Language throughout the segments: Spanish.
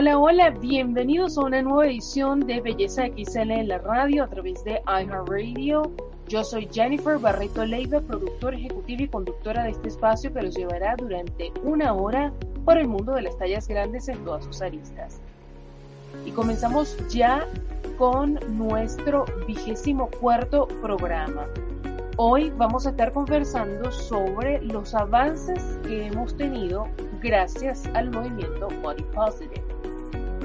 Hola, hola, bienvenidos a una nueva edición de Belleza XL en la radio a través de iHeartRadio. Yo soy Jennifer Barreto Leiva, productora ejecutiva y conductora de este espacio que los llevará durante una hora por el mundo de las tallas grandes en todas sus aristas. Y comenzamos ya con nuestro vigésimo cuarto programa. Hoy vamos a estar conversando sobre los avances que hemos tenido gracias al movimiento Body Positive.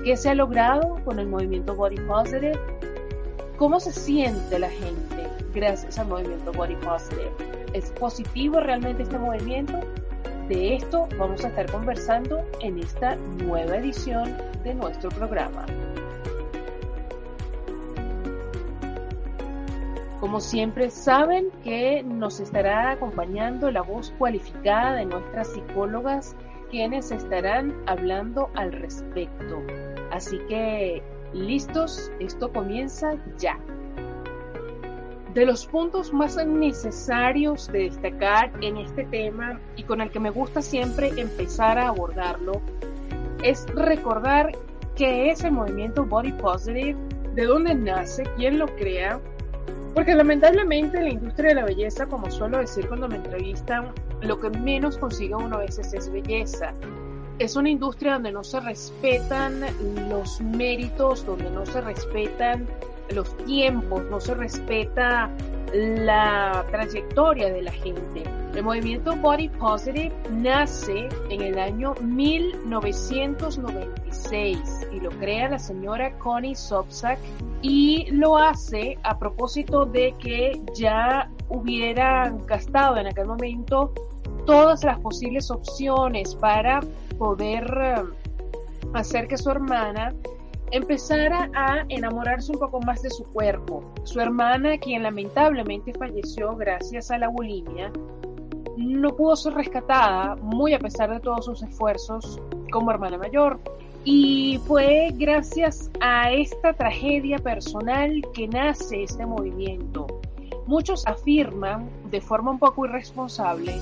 ¿Qué se ha logrado con el movimiento Body Positive? ¿Cómo se siente la gente gracias al movimiento Body Positive? ¿Es positivo realmente este movimiento? De esto vamos a estar conversando en esta nueva edición de nuestro programa. Como siempre saben que nos estará acompañando la voz cualificada de nuestras psicólogas quienes estarán hablando al respecto. Así que, listos, esto comienza ya. De los puntos más necesarios de destacar en este tema y con el que me gusta siempre empezar a abordarlo es recordar qué es el movimiento Body Positive, de dónde nace, quién lo crea, porque lamentablemente la industria de la belleza, como suelo decir cuando me entrevistan, lo que menos consigue uno a veces es belleza es una industria donde no se respetan los méritos, donde no se respetan los tiempos, no se respeta la trayectoria de la gente. El movimiento Body Positive nace en el año 1996 y lo crea la señora Connie Sobczak y lo hace a propósito de que ya hubieran gastado en aquel momento todas las posibles opciones para poder eh, hacer que su hermana empezara a enamorarse un poco más de su cuerpo. Su hermana, quien lamentablemente falleció gracias a la bulimia, no pudo ser rescatada, muy a pesar de todos sus esfuerzos como hermana mayor. Y fue gracias a esta tragedia personal que nace este movimiento. Muchos afirman, de forma un poco irresponsable,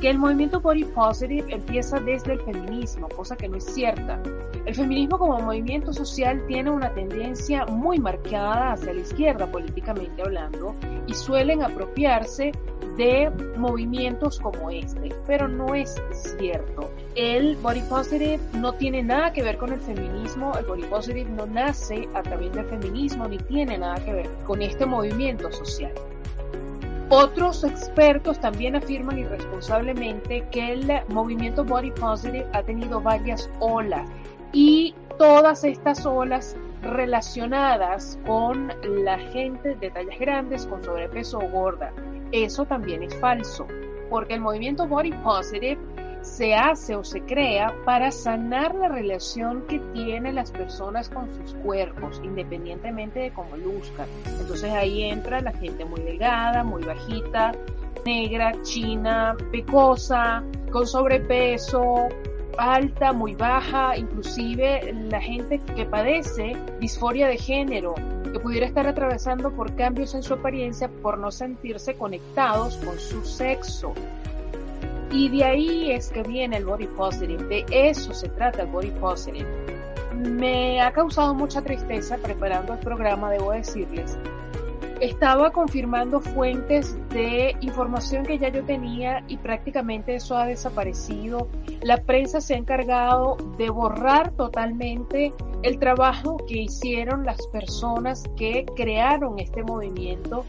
que el movimiento body positive empieza desde el feminismo, cosa que no es cierta. El feminismo como movimiento social tiene una tendencia muy marcada hacia la izquierda políticamente hablando y suelen apropiarse de movimientos como este, pero no es cierto. El body positive no tiene nada que ver con el feminismo, el body positive no nace a través del feminismo ni tiene nada que ver con este movimiento social. Otros expertos también afirman irresponsablemente que el movimiento Body Positive ha tenido varias olas y todas estas olas relacionadas con la gente de tallas grandes, con sobrepeso o gorda. Eso también es falso, porque el movimiento Body Positive se hace o se crea para sanar la relación que tienen las personas con sus cuerpos, independientemente de cómo luzcan. Entonces ahí entra la gente muy delgada, muy bajita, negra, china, pecosa, con sobrepeso, alta, muy baja, inclusive la gente que padece disforia de género, que pudiera estar atravesando por cambios en su apariencia por no sentirse conectados con su sexo. Y de ahí es que viene el body positive, de eso se trata el body positive. Me ha causado mucha tristeza preparando el programa, debo decirles. Estaba confirmando fuentes de información que ya yo tenía y prácticamente eso ha desaparecido. La prensa se ha encargado de borrar totalmente el trabajo que hicieron las personas que crearon este movimiento,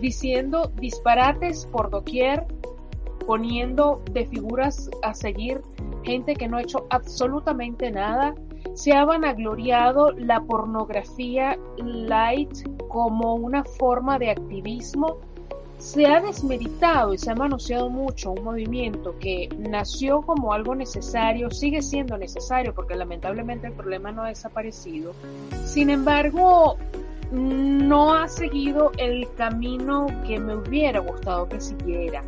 diciendo disparates por doquier, poniendo de figuras a seguir gente que no ha hecho absolutamente nada. Se ha vanagloriado la pornografía light como una forma de activismo, se ha desmeritado y se ha manoseado mucho un movimiento que nació como algo necesario, sigue siendo necesario porque lamentablemente el problema no ha desaparecido. Sin embargo, no ha seguido el camino que me hubiera gustado que siguiera.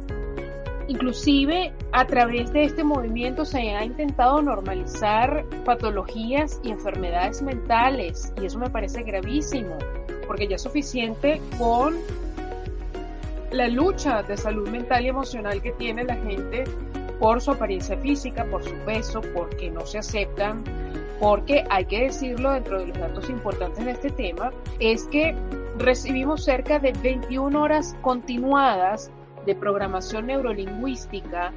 Inclusive a través de este movimiento se ha intentado normalizar patologías y enfermedades mentales y eso me parece gravísimo porque ya es suficiente con la lucha de salud mental y emocional que tiene la gente por su apariencia física, por su peso, porque no se aceptan, porque hay que decirlo dentro de los datos importantes de este tema, es que recibimos cerca de 21 horas continuadas de programación neurolingüística,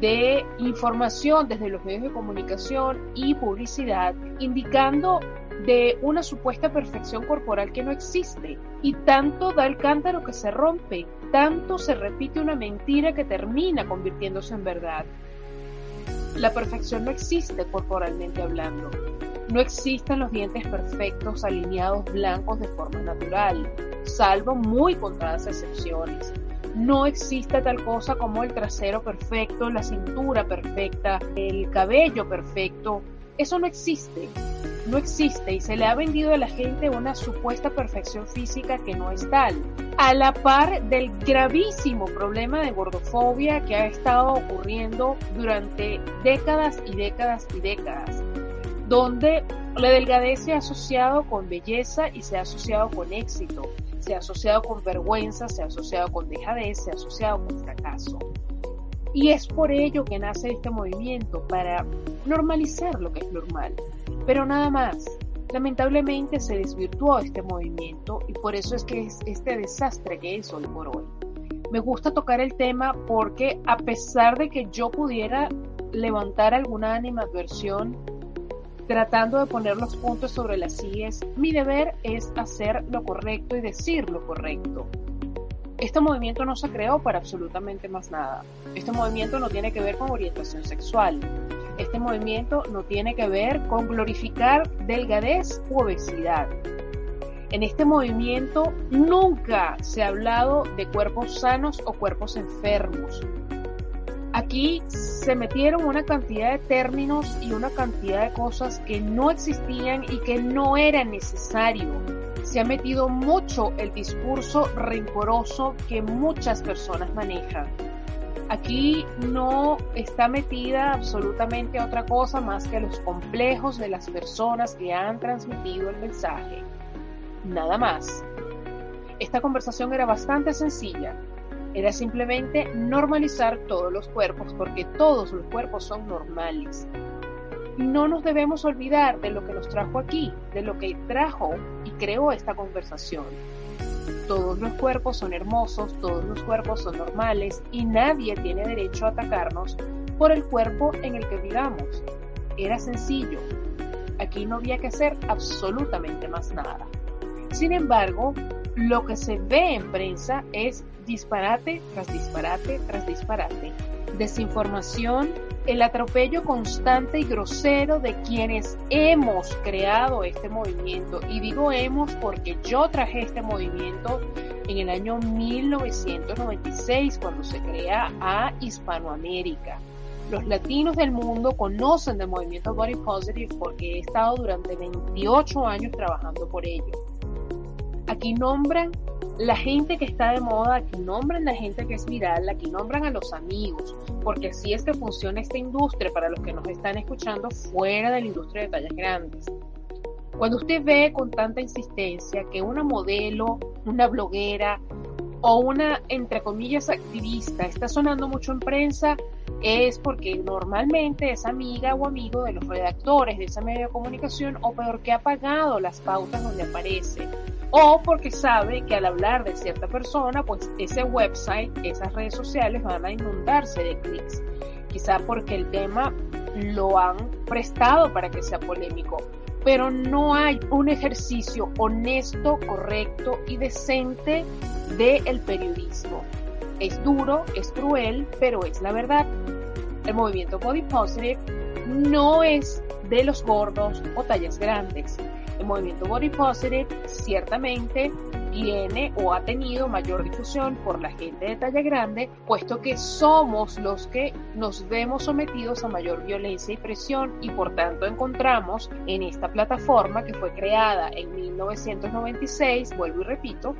de información desde los medios de comunicación y publicidad, indicando de una supuesta perfección corporal que no existe. Y tanto da el cántaro que se rompe, tanto se repite una mentira que termina convirtiéndose en verdad. La perfección no existe corporalmente hablando. No existen los dientes perfectos, alineados, blancos de forma natural, salvo muy contadas excepciones. No existe tal cosa como el trasero perfecto, la cintura perfecta, el cabello perfecto. Eso no existe no existe. Y se le ha vendido a la gente una supuesta perfección física que no es tal, a la par del gravísimo problema de gordofobia que ha estado ocurriendo durante décadas y décadas y décadas, donde la delgadez se ha asociado con belleza y se ha asociado con éxito, se ha asociado con vergüenza, se ha asociado con dejadez, se ha asociado con fracaso. Y es por ello que nace este movimiento, para normalizar lo que es normal. Pero nada más. Lamentablemente se desvirtuó este movimiento y por eso es que es este desastre que es hoy por hoy. Me gusta tocar el tema porque a pesar de que yo pudiera levantar alguna animadversión tratando de poner los puntos sobre las IES, mi deber es hacer lo correcto y decir lo correcto. Este movimiento no se creó para absolutamente más nada. Este movimiento no tiene que ver con orientación sexual. Este movimiento no tiene que ver con glorificar delgadez u obesidad. En este movimiento nunca se ha hablado de cuerpos sanos o cuerpos enfermos. Aquí se metieron una cantidad de términos y una cantidad de cosas que no existían y que no era necesario se ha metido mucho el discurso rencoroso que muchas personas manejan. Aquí no está metida absolutamente otra cosa más que los complejos de las personas que han transmitido el mensaje. Nada más. Esta conversación era bastante sencilla. Era simplemente normalizar todos los cuerpos porque todos los cuerpos son normales no nos debemos olvidar de lo que nos trajo aquí, de lo que trajo y creó esta conversación. Todos los cuerpos son hermosos, todos los cuerpos son normales y nadie tiene derecho a atacarnos por el cuerpo en el que vivamos. Era sencillo. Aquí no había que hacer absolutamente más nada. Sin embargo, lo que se ve en prensa es disparate tras disparate tras disparate. Desinformación, el atropello constante y grosero de quienes hemos creado este movimiento. Y digo hemos porque yo traje este movimiento en el año 1996 cuando se crea a Hispanoamérica. Los latinos del mundo conocen del movimiento Body Positive porque he estado durante 28 años trabajando por ello. Aquí nombran la gente que está de moda, aquí nombran la gente que es viral, aquí nombran a los amigos, porque así es que funciona esta industria para los que nos están escuchando fuera de la industria de tallas grandes. Cuando usted ve con tanta insistencia que una modelo, una bloguera o una, entre comillas, activista está sonando mucho en prensa, es porque normalmente es amiga o amigo de los redactores de esa medio de comunicación o peor que ha pagado las pautas donde aparece o porque sabe que al hablar de cierta persona, pues ese website, esas redes sociales van a inundarse de clics. Quizá porque el tema lo han prestado para que sea polémico, pero no hay un ejercicio honesto, correcto y decente del periodismo. Es duro, es cruel, pero es la verdad. El movimiento Body Positive no es de los gordos o tallas grandes el movimiento Body Positive ciertamente tiene o ha tenido mayor difusión por la gente de talla grande, puesto que somos los que nos vemos sometidos a mayor violencia y presión y por tanto encontramos en esta plataforma que fue creada en 1996, vuelvo y repito,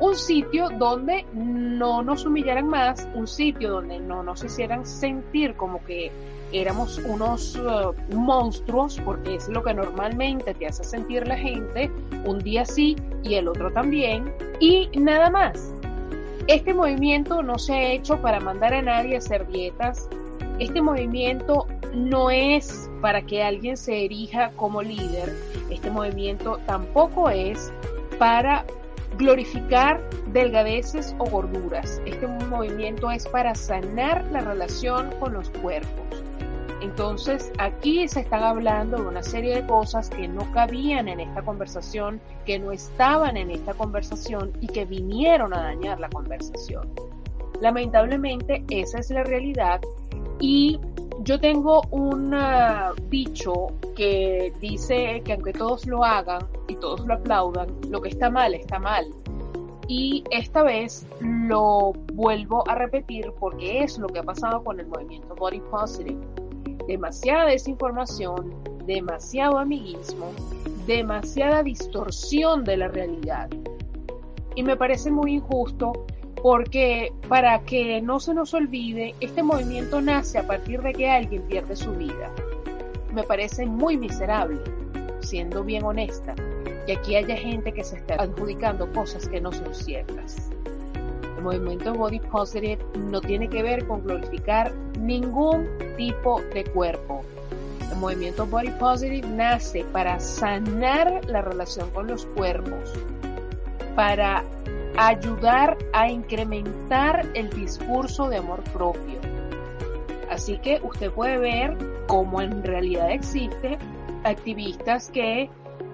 un sitio donde no nos humillaran más, un sitio donde no nos hicieran sentir como que éramos unos uh, monstruos, porque es lo que normalmente te hace sentir la gente, un día sí y el otro también, y nada más. Este movimiento no se ha hecho para mandar a nadie a hacer dietas, este movimiento no es para que alguien se erija como líder, este movimiento tampoco es para glorificar delgadeces o gorduras. Este movimiento es para sanar la relación con los cuerpos. Entonces, aquí se están hablando de una serie de cosas que no cabían en esta conversación, que no estaban en esta conversación y que vinieron a dañar la conversación. Lamentablemente, esa es la realidad y yo tengo un dicho que dice que aunque todos lo hagan y todos lo aplaudan, lo que está mal está mal. Y esta vez lo vuelvo a repetir porque es lo que ha pasado con el movimiento Body Positive. Demasiada desinformación, demasiado amiguismo, demasiada distorsión de la realidad. Y me parece muy injusto porque para que no se nos olvide, este movimiento nace a partir de que alguien pierde su vida. Me parece muy miserable, siendo bien honesta, que aquí haya gente que se está adjudicando cosas que no son ciertas. Movimiento Body Positive no tiene que ver con glorificar ningún tipo de cuerpo. El movimiento Body Positive nace para sanar la relación con los cuerpos, para ayudar a incrementar el discurso de amor propio. Así que usted puede ver cómo en realidad existe activistas que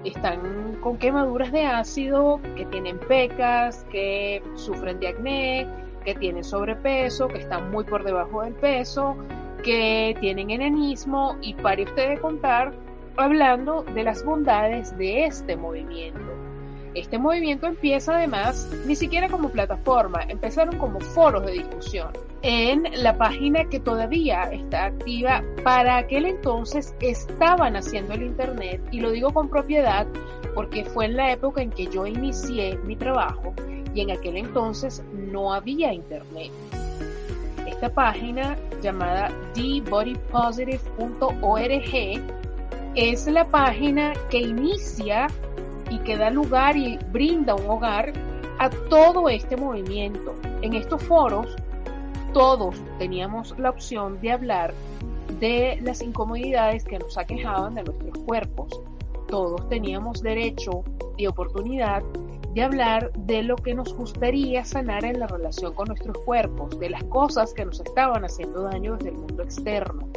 están con quemaduras de ácido, que tienen pecas, que sufren de acné, que tienen sobrepeso, que están muy por debajo del peso, que tienen enanismo y pare usted de contar hablando de las bondades de este movimiento. Este movimiento empieza además ni siquiera como plataforma, empezaron como foros de discusión en la página que todavía está activa. Para aquel entonces estaban haciendo el Internet y lo digo con propiedad porque fue en la época en que yo inicié mi trabajo y en aquel entonces no había Internet. Esta página llamada thebodypositive.org es la página que inicia y que da lugar y brinda un hogar a todo este movimiento. En estos foros todos teníamos la opción de hablar de las incomodidades que nos aquejaban de nuestros cuerpos. Todos teníamos derecho y oportunidad de hablar de lo que nos gustaría sanar en la relación con nuestros cuerpos, de las cosas que nos estaban haciendo daño desde el mundo externo.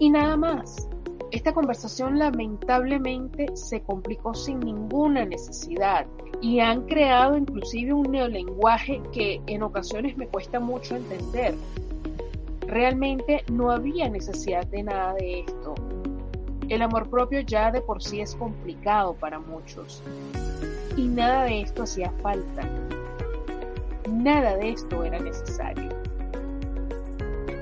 Y nada más. Esta conversación lamentablemente se complicó sin ninguna necesidad y han creado inclusive un neolenguaje que en ocasiones me cuesta mucho entender. Realmente no había necesidad de nada de esto. El amor propio ya de por sí es complicado para muchos y nada de esto hacía falta. Nada de esto era necesario.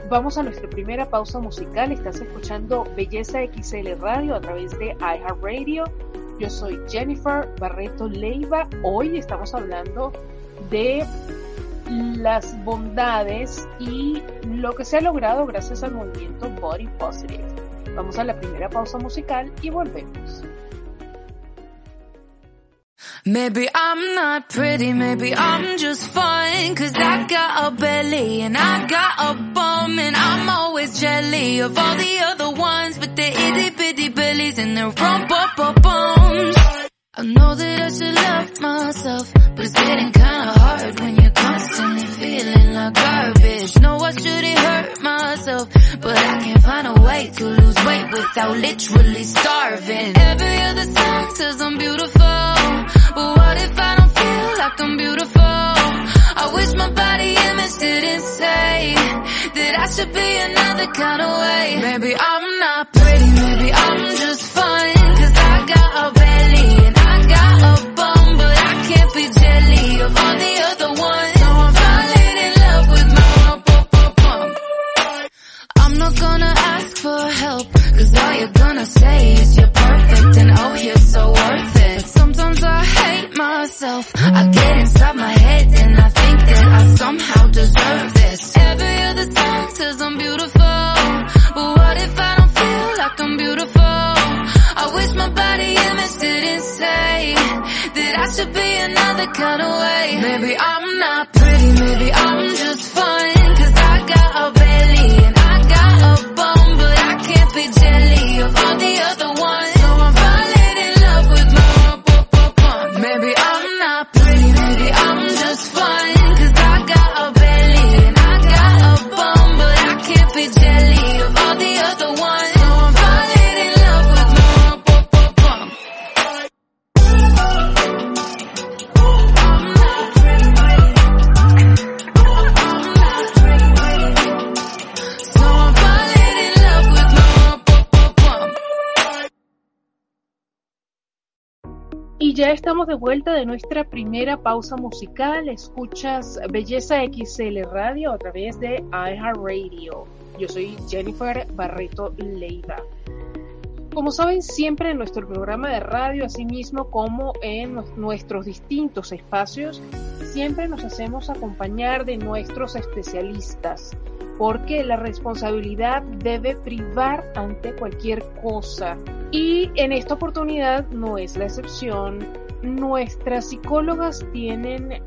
Vamos a nuestra primera pausa musical. Estás escuchando Belleza XL Radio a través de iHeartRadio. Yo soy Jennifer Barreto Leiva. Hoy estamos hablando de las bondades y lo que se ha logrado gracias al movimiento Body Positive. Vamos a la primera pausa musical y volvemos. Maybe I'm not pretty, maybe I'm just fine. Cause I got a belly and I got a bum and I'm always jelly of all the other ones. But they're itty bitty bellies and they're rump up up bums. I know that I should love myself, but it's getting kinda hard when you're constantly feeling like garbage. No, I shouldn't hurt myself, but I can't find a way to lose weight without literally starving. Every other song says I'm beautiful. But what if I don't feel like I'm beautiful? I wish my body image didn't say that I should be another kind of way. Maybe I'm not another kind of way. Maybe I'm not pretty, maybe I'm ya estamos de vuelta de nuestra primera pausa musical. Escuchas Belleza XL Radio a través de iHeartRadio. Yo soy Jennifer Barreto Leiva. Como saben, siempre en nuestro programa de radio, así mismo como en nu- nuestros distintos espacios, siempre nos hacemos acompañar de nuestros especialistas, porque la responsabilidad debe privar ante cualquier cosa. Y en esta oportunidad no es la excepción. Nuestras psicólogas tienen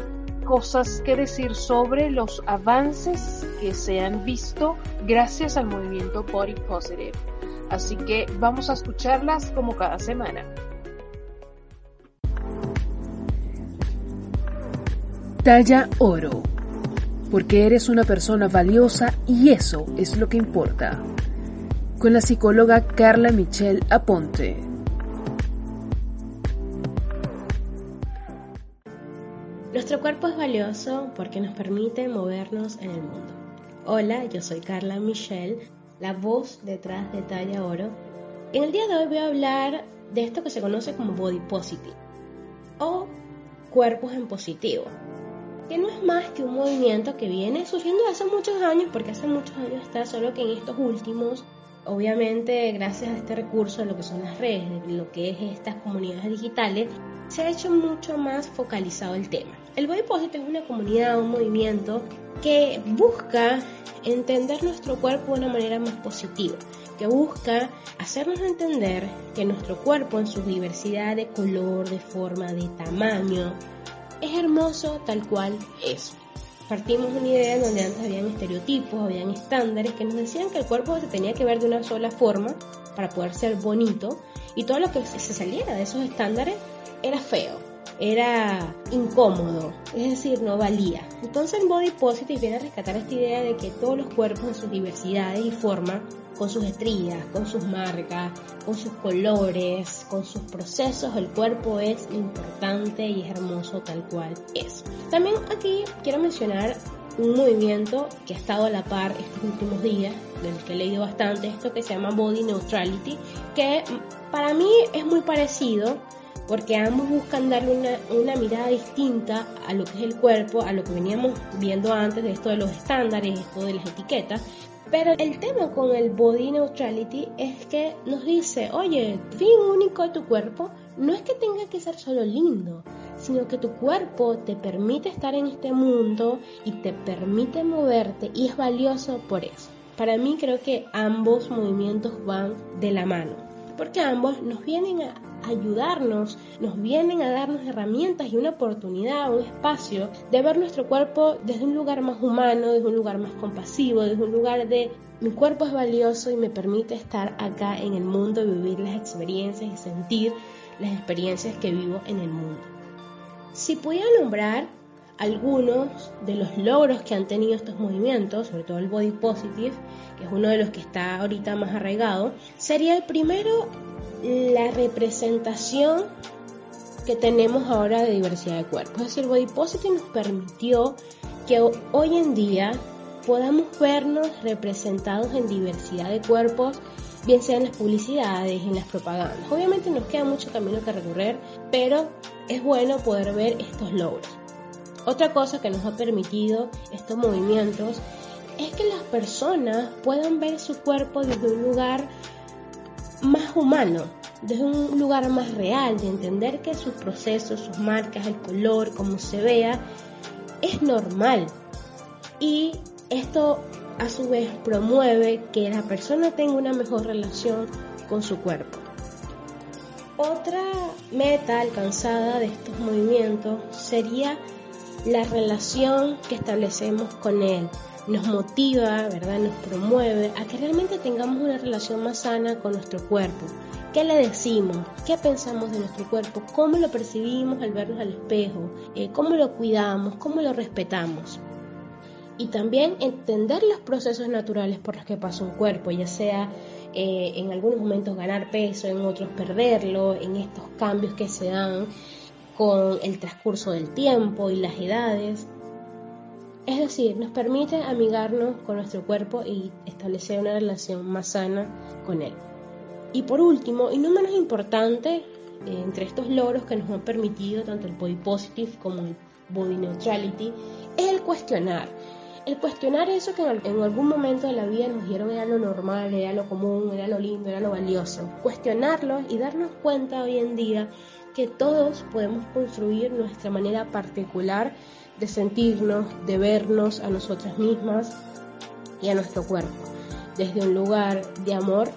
cosas que decir sobre los avances que se han visto gracias al movimiento Body Positive. Así que vamos a escucharlas como cada semana. Talla oro. Porque eres una persona valiosa y eso es lo que importa. Con la psicóloga Carla Michelle Aponte. Nuestro cuerpo es valioso porque nos permite movernos en el mundo. Hola, yo soy Carla Michelle, la voz detrás de Talla Oro. En el día de hoy voy a hablar de esto que se conoce como body positive o cuerpos en positivo, que no es más que un movimiento que viene surgiendo hace muchos años, porque hace muchos años está, solo que en estos últimos, obviamente gracias a este recurso lo que son las redes, de lo que es estas comunidades digitales, se ha hecho mucho más focalizado el tema. El Body Positive es una comunidad, un movimiento que busca entender nuestro cuerpo de una manera más positiva, que busca hacernos entender que nuestro cuerpo en su diversidad de color, de forma, de tamaño, es hermoso tal cual es. Partimos de una idea donde antes habían estereotipos, habían estándares que nos decían que el cuerpo se tenía que ver de una sola forma para poder ser bonito y todo lo que se saliera de esos estándares era feo, era incómodo, es decir, no valía. Entonces Body Positive viene a rescatar esta idea de que todos los cuerpos en sus diversidades y forma, con sus estrías, con sus marcas, con sus colores, con sus procesos, el cuerpo es importante y es hermoso tal cual es. También aquí quiero mencionar un movimiento que ha estado a la par estos últimos días, del que he leído bastante, esto que se llama Body Neutrality, que para mí es muy parecido porque ambos buscan darle una, una, mirada distinta a lo que es el cuerpo, a lo que veníamos viendo antes de esto de los estándares, esto de las etiquetas. Pero el tema con el body neutrality es que nos dice, oye, fin único de tu cuerpo no es que tenga que ser solo lindo, sino que tu cuerpo te permite estar en este mundo y te permite moverte y es valioso por eso. Para mí creo que ambos movimientos van de la mano, porque ambos nos vienen a ayudarnos, nos vienen a darnos herramientas y una oportunidad, un espacio de ver nuestro cuerpo desde un lugar más humano, desde un lugar más compasivo, desde un lugar de mi cuerpo es valioso y me permite estar acá en el mundo y vivir las experiencias y sentir las experiencias que vivo en el mundo. Si pudiera nombrar algunos de los logros que han tenido estos movimientos, sobre todo el body positive, que es uno de los que está ahorita más arraigado, sería el primero la representación que tenemos ahora de diversidad de cuerpos. Es decir, Body Positive nos permitió que hoy en día podamos vernos representados en diversidad de cuerpos, bien sea en las publicidades, en las propagandas. Obviamente nos queda mucho camino que recorrer, pero es bueno poder ver estos logros. Otra cosa que nos ha permitido estos movimientos es que las personas puedan ver su cuerpo desde un lugar más humano, desde un lugar más real, de entender que sus procesos, sus marcas, el color, como se vea, es normal. Y esto a su vez promueve que la persona tenga una mejor relación con su cuerpo. Otra meta alcanzada de estos movimientos sería la relación que establecemos con él. Nos motiva, ¿verdad? Nos promueve a que realmente tengamos una relación más sana con nuestro cuerpo. ¿Qué le decimos? ¿Qué pensamos de nuestro cuerpo? ¿Cómo lo percibimos al vernos al espejo? Eh, ¿Cómo lo cuidamos? ¿Cómo lo respetamos? Y también entender los procesos naturales por los que pasa un cuerpo, ya sea eh, en algunos momentos ganar peso, en otros perderlo, en estos cambios que se dan con el transcurso del tiempo y las edades. Es decir, nos permite amigarnos con nuestro cuerpo y establecer una relación más sana con él. Y por último, y no menos importante, eh, entre estos logros que nos han permitido tanto el body positive como el body neutrality, es el cuestionar el cuestionar eso que en algún momento de la vida nos dieron era lo normal, era lo común, era lo lindo, era lo valioso. Cuestionarlo y darnos cuenta hoy en día que todos podemos construir nuestra manera particular de sentirnos, de vernos a nosotras mismas y a nuestro cuerpo, desde un lugar de amor,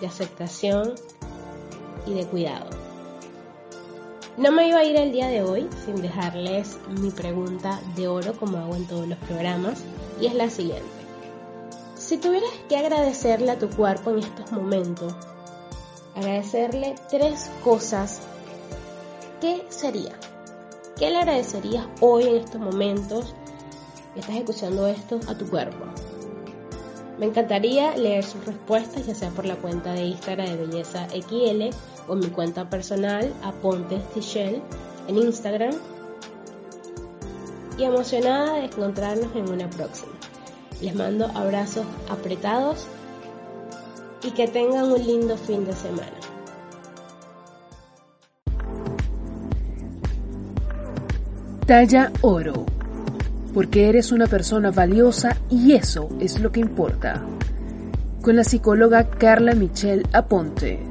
de aceptación y de cuidado. No me iba a ir el día de hoy sin dejarles mi pregunta de oro como hago en todos los programas y es la siguiente. Si tuvieras que agradecerle a tu cuerpo en estos momentos, agradecerle tres cosas, ¿qué sería? ¿Qué le agradecerías hoy en estos momentos que estás escuchando esto a tu cuerpo? Me encantaría leer sus respuestas, ya sea por la cuenta de Instagram de Belleza XL o mi cuenta personal, Aponte Tichel, en Instagram. Y emocionada de encontrarnos en una próxima. Les mando abrazos apretados y que tengan un lindo fin de semana. Talla oro porque eres una persona valiosa y eso es lo que importa. Con la psicóloga Carla Michelle Aponte.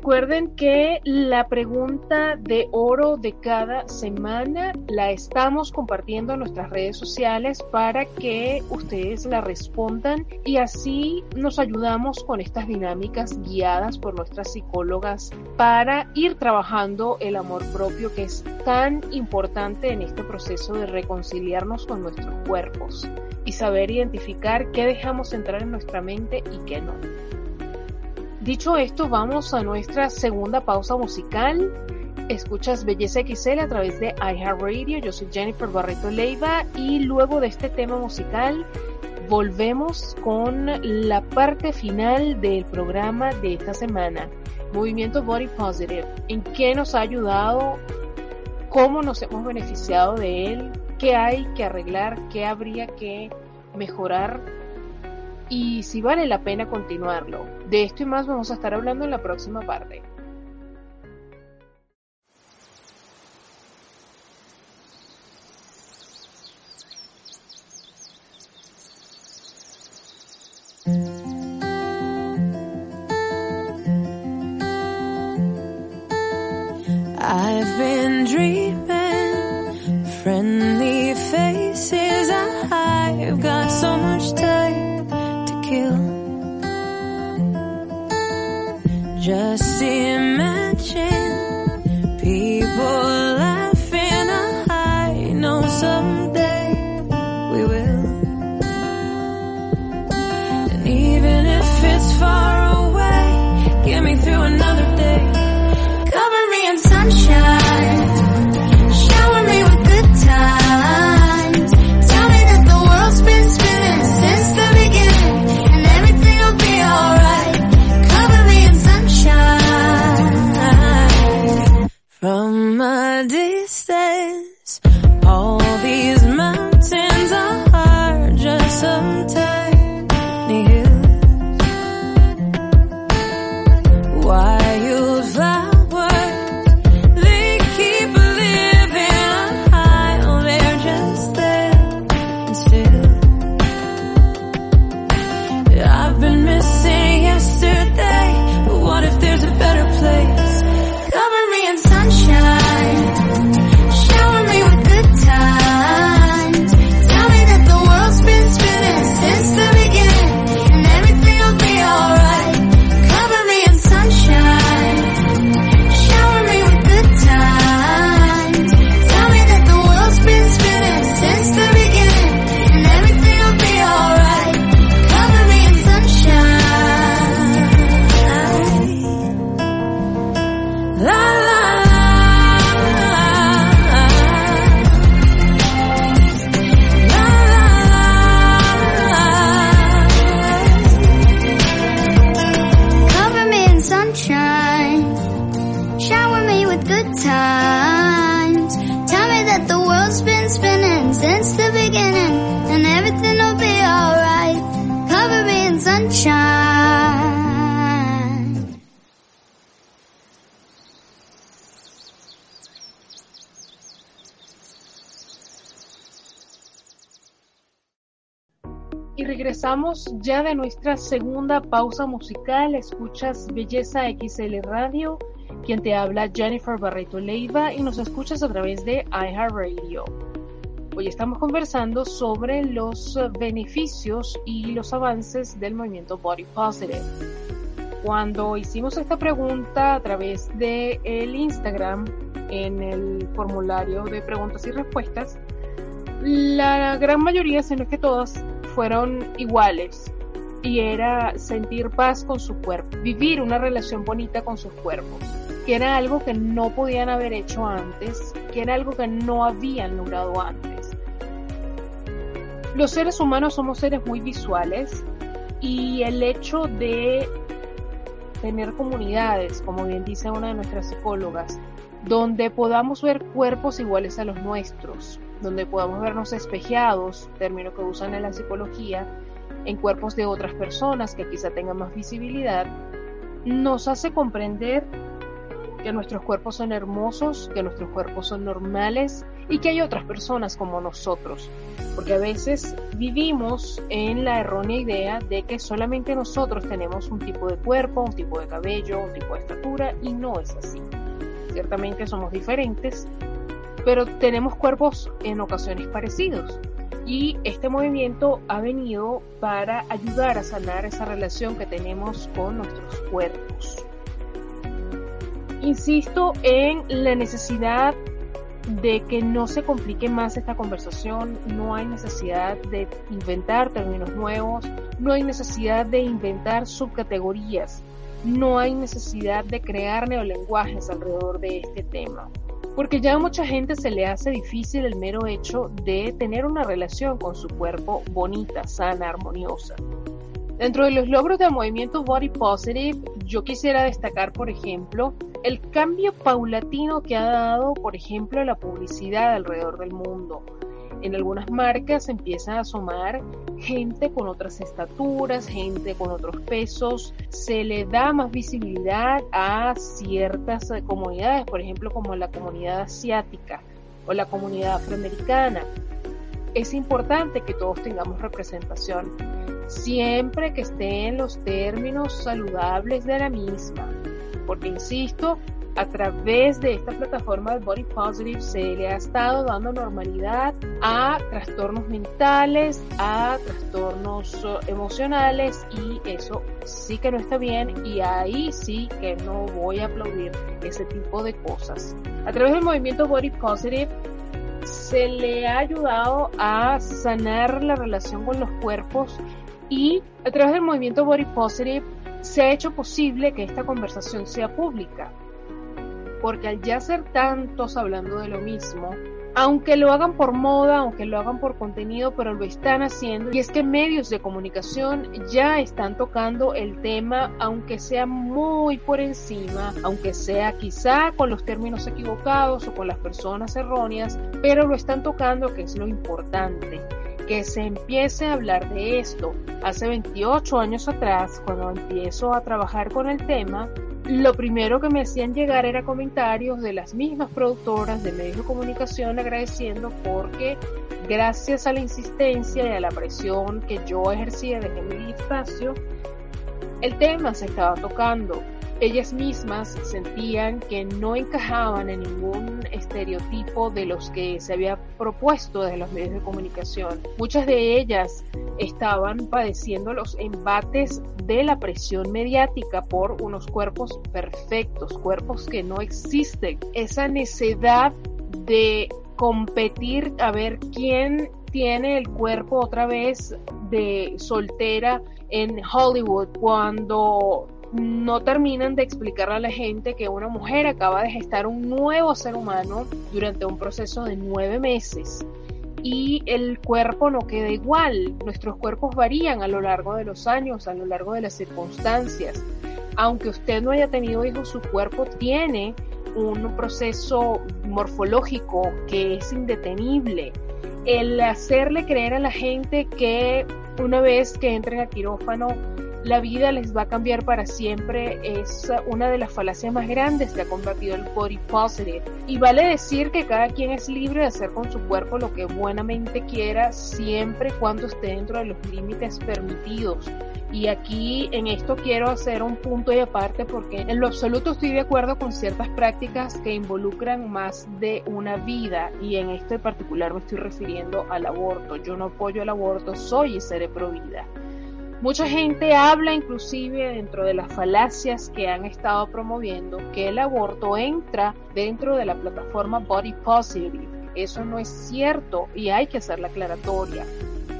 Recuerden que la pregunta de oro de cada semana la estamos compartiendo en nuestras redes sociales para que ustedes la respondan y así nos ayudamos con estas dinámicas guiadas por nuestras psicólogas para ir trabajando el amor propio que es tan importante en este proceso de reconciliarnos con nuestros cuerpos y saber identificar qué dejamos entrar en nuestra mente y qué no. Dicho esto, vamos a nuestra segunda pausa musical. Escuchas Belleza XL a través de iHeartRadio. Yo soy Jennifer Barreto Leiva y luego de este tema musical volvemos con la parte final del programa de esta semana. Movimiento Body Positive. ¿En qué nos ha ayudado? ¿Cómo nos hemos beneficiado de él? ¿Qué hay que arreglar? ¿Qué habría que mejorar y si vale la pena continuarlo. De esto y más vamos a estar hablando en la próxima parte. I've been dreaming friendly faces. Just regresamos ya de nuestra segunda pausa musical. Escuchas Belleza XL Radio, quien te habla Jennifer Barreto Leiva y nos escuchas a través de iHeartRadio. Hoy estamos conversando sobre los beneficios y los avances del movimiento Body Positive. Cuando hicimos esta pregunta a través de el Instagram en el formulario de preguntas y respuestas, la gran mayoría, si no es que todas, fueron iguales y era sentir paz con su cuerpo, vivir una relación bonita con sus cuerpos, que era algo que no podían haber hecho antes, que era algo que no habían logrado antes. Los seres humanos somos seres muy visuales y el hecho de tener comunidades, como bien dice una de nuestras psicólogas, donde podamos ver cuerpos iguales a los nuestros, donde podamos vernos espejeados, término que usan en la psicología, en cuerpos de otras personas que quizá tengan más visibilidad, nos hace comprender que nuestros cuerpos son hermosos, que nuestros cuerpos son normales y que hay otras personas como nosotros. Porque a veces vivimos en la errónea idea de que solamente nosotros tenemos un tipo de cuerpo, un tipo de cabello, un tipo de estatura y no es así. Ciertamente somos diferentes, pero tenemos cuerpos en ocasiones parecidos. Y este movimiento ha venido para ayudar a sanar esa relación que tenemos con nuestros cuerpos. Insisto en la necesidad de que no se complique más esta conversación, no hay necesidad de inventar términos nuevos, no hay necesidad de inventar subcategorías, no hay necesidad de crear neolenguajes alrededor de este tema porque ya a mucha gente se le hace difícil el mero hecho de tener una relación con su cuerpo bonita, sana, armoniosa. Dentro de los logros del movimiento Body Positive, yo quisiera destacar, por ejemplo, el cambio paulatino que ha dado, por ejemplo, la publicidad alrededor del mundo en algunas marcas empiezan a asomar gente con otras estaturas, gente con otros pesos, se le da más visibilidad a ciertas eh, comunidades, por ejemplo como la comunidad asiática o la comunidad afroamericana. Es importante que todos tengamos representación, siempre que esté en los términos saludables de la misma, porque insisto, a través de esta plataforma de Body Positive se le ha estado dando normalidad a trastornos mentales, a trastornos eh, emocionales y eso sí que no está bien y ahí sí que no voy a aplaudir ese tipo de cosas. A través del movimiento Body Positive se le ha ayudado a sanar la relación con los cuerpos y a través del movimiento Body Positive se ha hecho posible que esta conversación sea pública porque al ya ser tantos hablando de lo mismo, aunque lo hagan por moda, aunque lo hagan por contenido, pero lo están haciendo. Y es que medios de comunicación ya están tocando el tema, aunque sea muy por encima, aunque sea quizá con los términos equivocados o con las personas erróneas, pero lo están tocando, que es lo importante que se empiece a hablar de esto. Hace 28 años atrás, cuando empiezo a trabajar con el tema, lo primero que me hacían llegar era comentarios de las mismas productoras de medios de comunicación agradeciendo porque gracias a la insistencia y a la presión que yo ejercía desde mi espacio, el tema se estaba tocando ellas mismas sentían que no encajaban en ningún estereotipo de los que se había propuesto desde los medios de comunicación. Muchas de ellas estaban padeciendo los embates de la presión mediática por unos cuerpos perfectos, cuerpos que no existen. Esa necesidad de competir a ver quién tiene el cuerpo otra vez de soltera en Hollywood cuando no terminan de explicarle a la gente que una mujer acaba de gestar un nuevo ser humano durante un proceso de nueve meses y el cuerpo no queda igual. Nuestros cuerpos varían a lo largo de los años, a lo largo de las circunstancias. Aunque usted no haya tenido hijos, su cuerpo tiene un proceso morfológico que es indetenible. El hacerle creer a la gente que una vez que entren a quirófano la vida les va a cambiar para siempre es una de las falacias más grandes que ha combatido el body positive. Y vale decir que cada quien es libre de hacer con su cuerpo lo que buenamente quiera, siempre y cuando esté dentro de los límites permitidos. Y aquí en esto quiero hacer un punto y aparte porque en lo absoluto estoy de acuerdo con ciertas prácticas que involucran más de una vida y en esto en particular me estoy refiriendo al aborto. Yo no apoyo el aborto, soy y seré pro vida. Mucha gente habla inclusive dentro de las falacias que han estado promoviendo que el aborto entra dentro de la plataforma Body Positive. Eso no es cierto y hay que hacer la aclaratoria.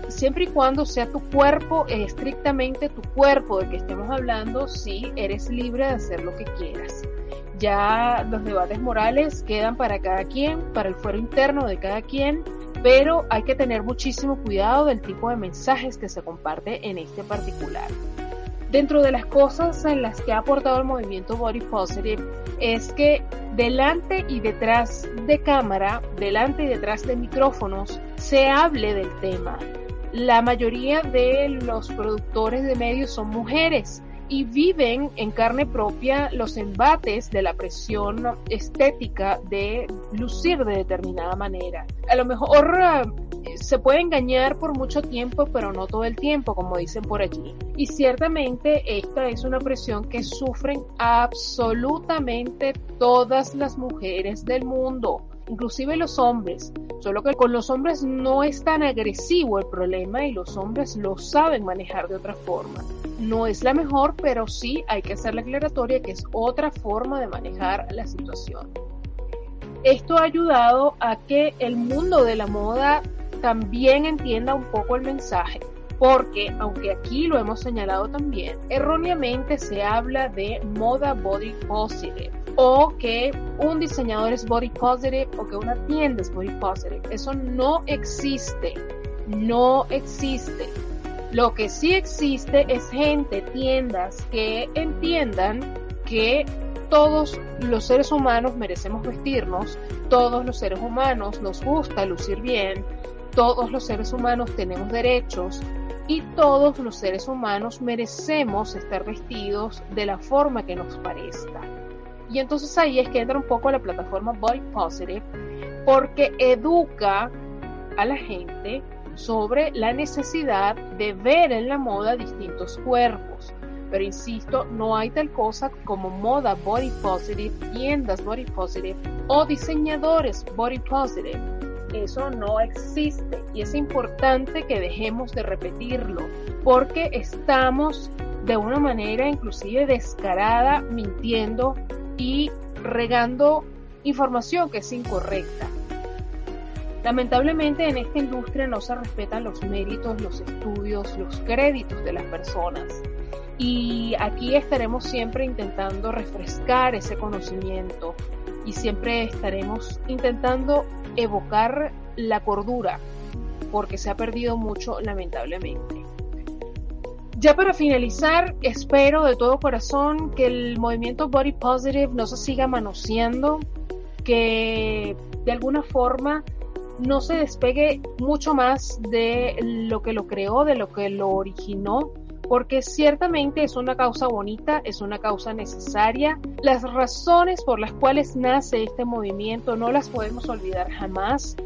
Siempre y cuando sea tu cuerpo, estrictamente tu cuerpo de que estemos hablando, sí, eres libre de hacer lo que quieras. Ya los debates morales quedan para cada quien, para el fuero interno de cada quien pero hay que tener muchísimo cuidado del tipo de mensajes que se comparte en este particular. Dentro de las cosas en las que ha aportado el movimiento Body Positive es que delante y detrás de cámara, delante y detrás de micrófonos, se hable del tema. La mayoría de los productores de medios son mujeres y viven en carne propia los embates de la presión estética de lucir de determinada manera. A lo mejor eh, se puede engañar por mucho tiempo, pero no todo el tiempo, como dicen por allí. Y ciertamente esta es una presión que sufren absolutamente todas las mujeres del mundo inclusive los hombres, solo que con los hombres no es tan agresivo el problema y los hombres lo saben manejar de otra forma. No es la mejor, pero sí hay que hacer la aclaratoria que es otra forma de manejar la situación. Esto ha ayudado a que el mundo de la moda también entienda un poco el mensaje, porque aunque aquí lo hemos señalado también, erróneamente se habla de moda body positive o que un diseñador es body positive o que una tienda es body positive. Eso no existe, no existe. Lo que sí existe es gente, tiendas que entiendan que todos los seres humanos merecemos vestirnos, todos los seres humanos nos gusta lucir bien, todos los seres humanos tenemos derechos y todos los seres humanos merecemos estar vestidos de la forma que nos parezca. Y entonces ahí es que entra un poco la plataforma Body Positive porque educa a la gente sobre la necesidad de ver en la moda distintos cuerpos. Pero insisto, no hay tal cosa como moda body positive, tiendas body positive o diseñadores body positive. Eso no existe y es importante que dejemos de repetirlo porque estamos de una manera inclusive descarada mintiendo y regando información que es incorrecta. Lamentablemente en esta industria no se respetan los méritos, los estudios, los créditos de las personas. Y aquí estaremos siempre intentando refrescar ese conocimiento y siempre estaremos intentando evocar la cordura porque se ha perdido mucho lamentablemente. Ya para finalizar, espero de todo corazón que el movimiento Body Positive no se siga manoseando, que de alguna forma no se despegue mucho más de lo que lo creó, de lo que lo originó, porque ciertamente es una causa bonita, es una causa necesaria. Las razones por las cuales nace este movimiento no las podemos olvidar jamás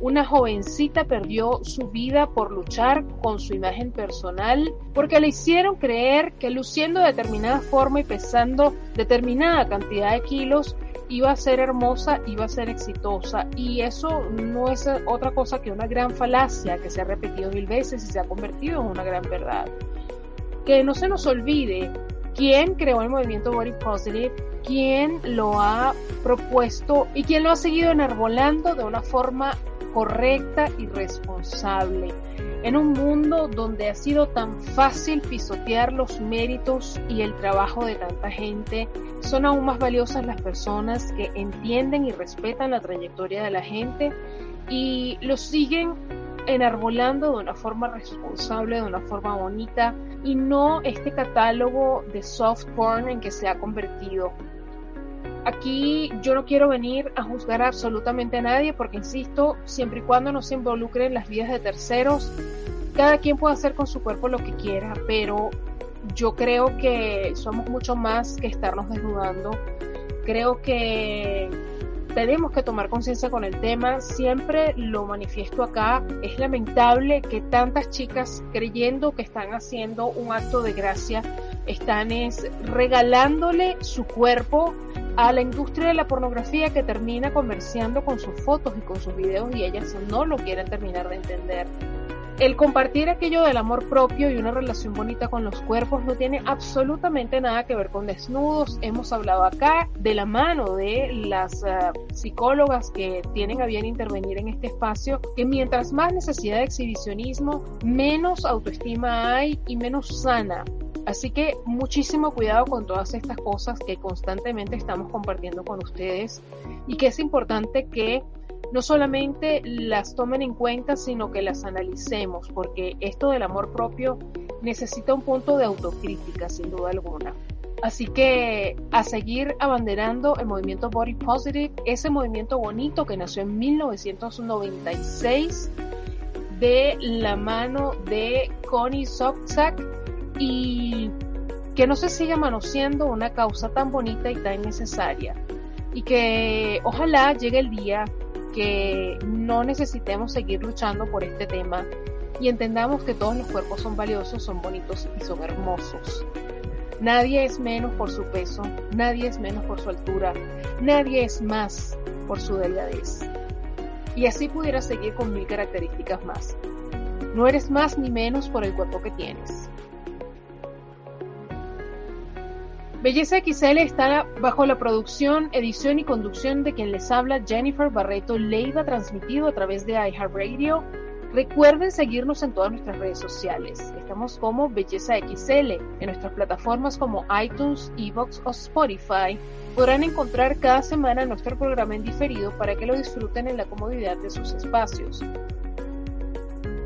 una jovencita perdió su vida por luchar con su imagen personal porque le hicieron creer que luciendo de determinada forma y pesando determinada cantidad de kilos iba a ser hermosa, iba a ser exitosa y eso no es otra cosa que una gran falacia que se ha repetido mil veces y se ha convertido en una gran verdad. Que no se nos olvide quién creó el movimiento Body Positive, quién lo ha propuesto y quién lo ha seguido enarbolando de una forma correcta y responsable. En un mundo donde ha sido tan fácil pisotear los méritos y el trabajo de tanta gente, son aún más valiosas las personas que entienden y respetan la trayectoria de la gente y lo siguen enarbolando de una forma responsable, de una forma bonita y no este catálogo de soft porn en que se ha convertido. Aquí yo no quiero venir a juzgar absolutamente a nadie porque, insisto, siempre y cuando no se involucren las vidas de terceros, cada quien puede hacer con su cuerpo lo que quiera, pero yo creo que somos mucho más que estarnos desnudando. Creo que tenemos que tomar conciencia con el tema. Siempre lo manifiesto acá. Es lamentable que tantas chicas creyendo que están haciendo un acto de gracia, están es regalándole su cuerpo a la industria de la pornografía que termina comerciando con sus fotos y con sus videos y ellas no lo quieren terminar de entender. El compartir aquello del amor propio y una relación bonita con los cuerpos no tiene absolutamente nada que ver con desnudos. Hemos hablado acá de la mano de las eh, psicólogas que tienen a bien intervenir en este espacio, que mientras más necesidad de exhibicionismo, menos autoestima hay y menos sana Así que muchísimo cuidado con todas estas cosas que constantemente estamos compartiendo con ustedes y que es importante que no solamente las tomen en cuenta, sino que las analicemos, porque esto del amor propio necesita un punto de autocrítica, sin duda alguna. Así que a seguir abanderando el movimiento Body Positive, ese movimiento bonito que nació en 1996 de la mano de Connie Sobczak y que no se siga manoseando una causa tan bonita y tan necesaria. Y que ojalá llegue el día que no necesitemos seguir luchando por este tema y entendamos que todos los cuerpos son valiosos, son bonitos y son hermosos. Nadie es menos por su peso, nadie es menos por su altura, nadie es más por su delgadez. Y así pudiera seguir con mil características más. No eres más ni menos por el cuerpo que tienes. Belleza XL está bajo la producción, edición y conducción de quien les habla Jennifer Barreto Leiva, transmitido a través de iHeartRadio. Recuerden seguirnos en todas nuestras redes sociales. Estamos como Belleza XL en nuestras plataformas como iTunes, Evox o Spotify. Podrán encontrar cada semana nuestro programa en diferido para que lo disfruten en la comodidad de sus espacios.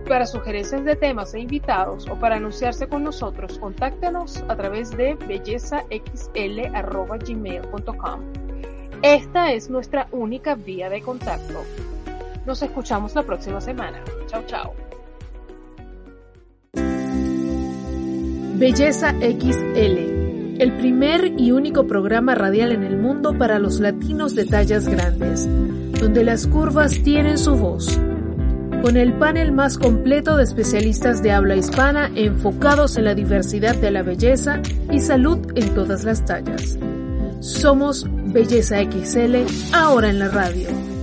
Para sugerencias de temas e invitados o para anunciarse con nosotros, contáctenos a través de bellezaxl.gmail.com. Esta es nuestra única vía de contacto. Nos escuchamos la próxima semana. Chao, chao. Belleza XL, el primer y único programa radial en el mundo para los latinos de tallas grandes, donde las curvas tienen su voz con el panel más completo de especialistas de habla hispana enfocados en la diversidad de la belleza y salud en todas las tallas. Somos Belleza XL, ahora en la radio.